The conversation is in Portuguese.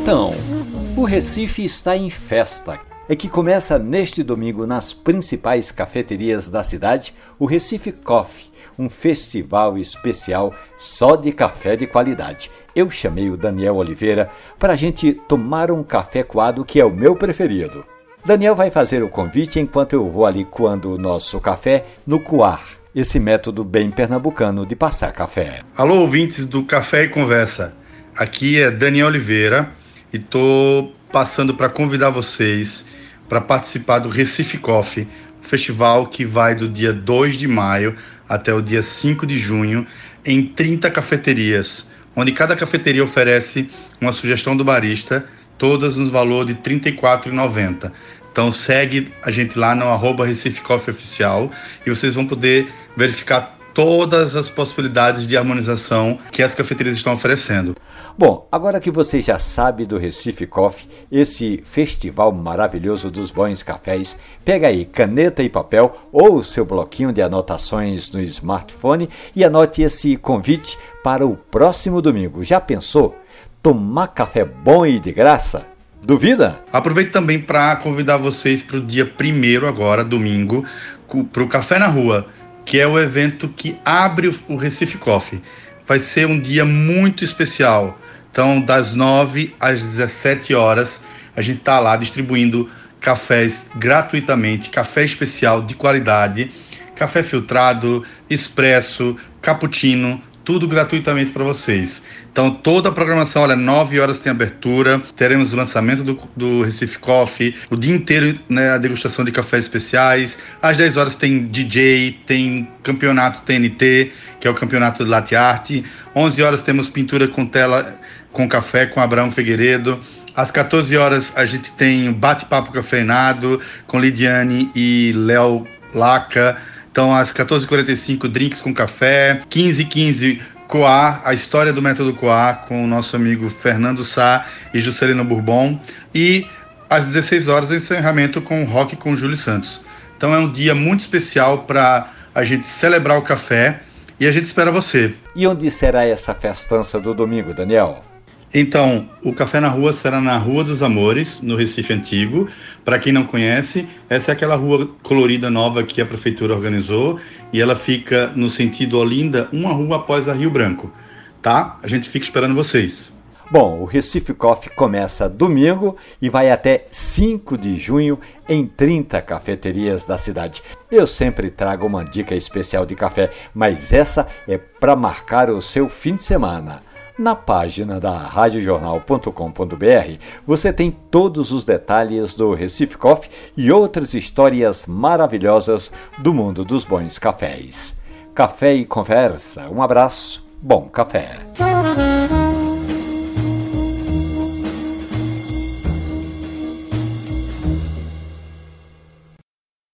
Então, o Recife está em festa. É que começa neste domingo nas principais cafeterias da cidade o Recife Coffee, um festival especial só de café de qualidade. Eu chamei o Daniel Oliveira para a gente tomar um café coado que é o meu preferido. Daniel vai fazer o convite enquanto eu vou ali coando o nosso café no coar, esse método bem pernambucano de passar café. Alô, ouvintes do Café e Conversa. Aqui é Daniel Oliveira e estou passando para convidar vocês para participar do Recife Coffee, festival que vai do dia 2 de maio até o dia 5 de junho em 30 cafeterias, onde cada cafeteria oferece uma sugestão do barista, todas no valor de R$ 34,90. Então segue a gente lá no arroba Recife Coffee Oficial e vocês vão poder verificar todas as possibilidades de harmonização que as cafeterias estão oferecendo. Bom, agora que você já sabe do Recife Coffee, esse festival maravilhoso dos bons cafés, pega aí caneta e papel ou seu bloquinho de anotações no smartphone e anote esse convite para o próximo domingo. Já pensou? Tomar café bom e de graça? Duvida? Aproveito também para convidar vocês para o dia primeiro agora, domingo, para o Café na Rua que é o evento que abre o Recife Coffee. Vai ser um dia muito especial. Então, das 9 às 17 horas, a gente está lá distribuindo cafés gratuitamente, café especial de qualidade, café filtrado, expresso, cappuccino, tudo gratuitamente para vocês. Então, toda a programação, olha, 9 horas tem abertura, teremos o lançamento do, do Recife Coffee, o dia inteiro né, a degustação de cafés especiais, às 10 horas tem DJ, tem campeonato TNT, que é o campeonato de latte art, 11 horas temos pintura com tela com café com Abraão Figueiredo, às 14 horas a gente tem bate-papo cafeinado com Lidiane e Léo Laca, então, às 14h45, drinks com café. 15h15, Coar, a história do método Coar, com o nosso amigo Fernando Sá e Juscelino Bourbon. E às 16 horas, encerramento com rock com Júlio Santos. Então, é um dia muito especial para a gente celebrar o café e a gente espera você. E onde será essa festança do domingo, Daniel? Então, o Café na Rua será na Rua dos Amores, no Recife Antigo. Para quem não conhece, essa é aquela rua colorida nova que a prefeitura organizou e ela fica no sentido Olinda, uma rua após a Rio Branco, tá? A gente fica esperando vocês. Bom, o Recife Coffee começa domingo e vai até 5 de junho em 30 cafeterias da cidade. Eu sempre trago uma dica especial de café, mas essa é para marcar o seu fim de semana. Na página da radiojornal.com.br você tem todos os detalhes do Recife Coffee e outras histórias maravilhosas do mundo dos bons cafés. Café e conversa. Um abraço, bom café.